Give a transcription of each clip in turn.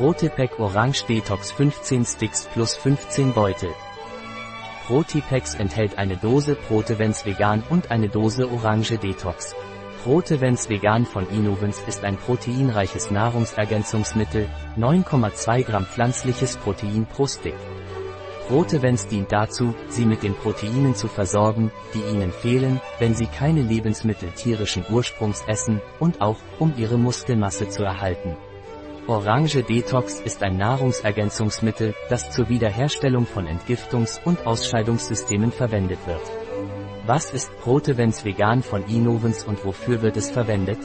Protipec Orange Detox 15 Sticks plus 15 Beutel. Protipex enthält eine Dose Protevens Vegan und eine Dose Orange Detox. Protevens Vegan von Innovens ist ein proteinreiches Nahrungsergänzungsmittel, 9,2 Gramm pflanzliches Protein pro Stick. Protevens dient dazu, Sie mit den Proteinen zu versorgen, die Ihnen fehlen, wenn Sie keine Lebensmittel tierischen Ursprungs essen, und auch, um Ihre Muskelmasse zu erhalten. Orange Detox ist ein Nahrungsergänzungsmittel, das zur Wiederherstellung von Entgiftungs- und Ausscheidungssystemen verwendet wird. Was ist Protevens vegan von Innovens und wofür wird es verwendet?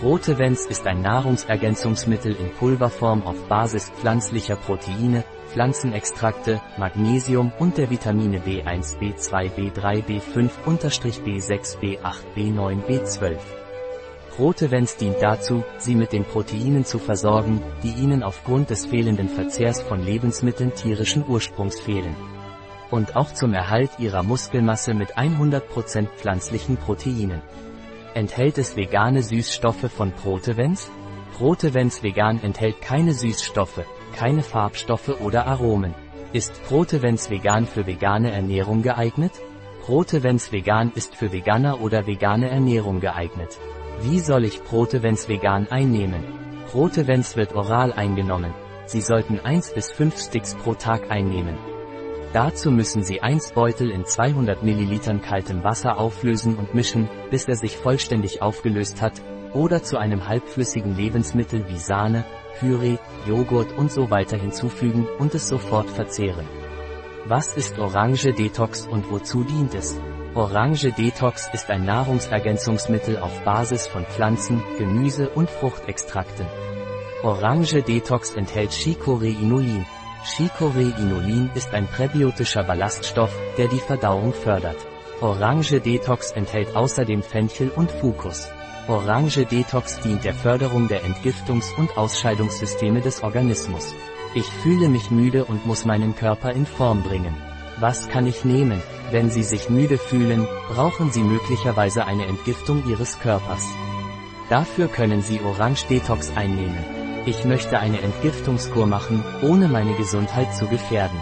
Protevens ist ein Nahrungsergänzungsmittel in Pulverform auf Basis pflanzlicher Proteine, Pflanzenextrakte, Magnesium und der Vitamine B1, B2, B3, B5, B6, B8, B9, B12. Protevens dient dazu, sie mit den Proteinen zu versorgen, die ihnen aufgrund des fehlenden Verzehrs von Lebensmitteln tierischen Ursprungs fehlen. Und auch zum Erhalt ihrer Muskelmasse mit 100% pflanzlichen Proteinen. Enthält es vegane Süßstoffe von Protevens? Protevens vegan enthält keine Süßstoffe, keine Farbstoffe oder Aromen. Ist Protevens vegan für vegane Ernährung geeignet? Protevens vegan ist für Veganer oder vegane Ernährung geeignet. Wie soll ich Protevens vegan einnehmen? Protevens wird oral eingenommen. Sie sollten 1 bis 5 Sticks pro Tag einnehmen. Dazu müssen Sie 1 Beutel in 200 ml kaltem Wasser auflösen und mischen, bis er sich vollständig aufgelöst hat, oder zu einem halbflüssigen Lebensmittel wie Sahne, Püree, Joghurt und so weiter hinzufügen und es sofort verzehren. Was ist Orange Detox und wozu dient es? Orange Detox ist ein Nahrungsergänzungsmittel auf Basis von Pflanzen, Gemüse und Fruchtextrakten. Orange Detox enthält Chicoreinolin. Chicoreinolin ist ein präbiotischer Ballaststoff, der die Verdauung fördert. Orange Detox enthält außerdem Fenchel und Fucus. Orange Detox dient der Förderung der Entgiftungs- und Ausscheidungssysteme des Organismus. Ich fühle mich müde und muss meinen Körper in Form bringen. Was kann ich nehmen? Wenn Sie sich müde fühlen, brauchen Sie möglicherweise eine Entgiftung Ihres Körpers. Dafür können Sie Orange Detox einnehmen. Ich möchte eine Entgiftungskur machen, ohne meine Gesundheit zu gefährden.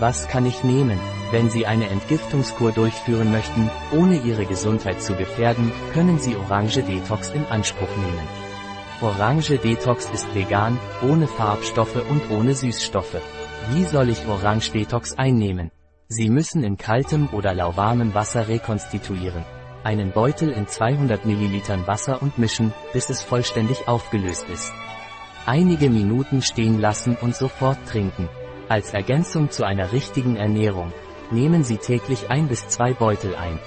Was kann ich nehmen? Wenn Sie eine Entgiftungskur durchführen möchten, ohne Ihre Gesundheit zu gefährden, können Sie Orange Detox in Anspruch nehmen. Orange Detox ist vegan, ohne Farbstoffe und ohne Süßstoffe. Wie soll ich Orange Detox einnehmen? Sie müssen in kaltem oder lauwarmem Wasser rekonstituieren. Einen Beutel in 200 ml Wasser und mischen, bis es vollständig aufgelöst ist. Einige Minuten stehen lassen und sofort trinken. Als Ergänzung zu einer richtigen Ernährung, nehmen Sie täglich ein bis zwei Beutel ein.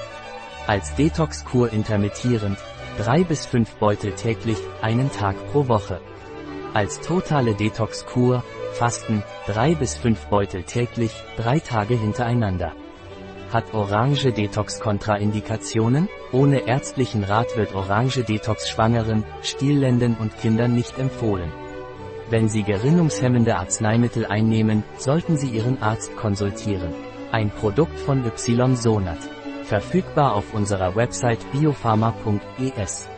Als Detox-Kur intermittierend, drei bis fünf Beutel täglich, einen Tag pro Woche. Als totale Detox-Kur, Fasten, drei bis fünf Beutel täglich, drei Tage hintereinander. Hat Orange Detox Kontraindikationen? Ohne ärztlichen Rat wird Orange Detox Schwangeren, Stillenden und Kindern nicht empfohlen. Wenn Sie gerinnungshemmende Arzneimittel einnehmen, sollten Sie Ihren Arzt konsultieren. Ein Produkt von Ysonat. Verfügbar auf unserer Website biopharma.es.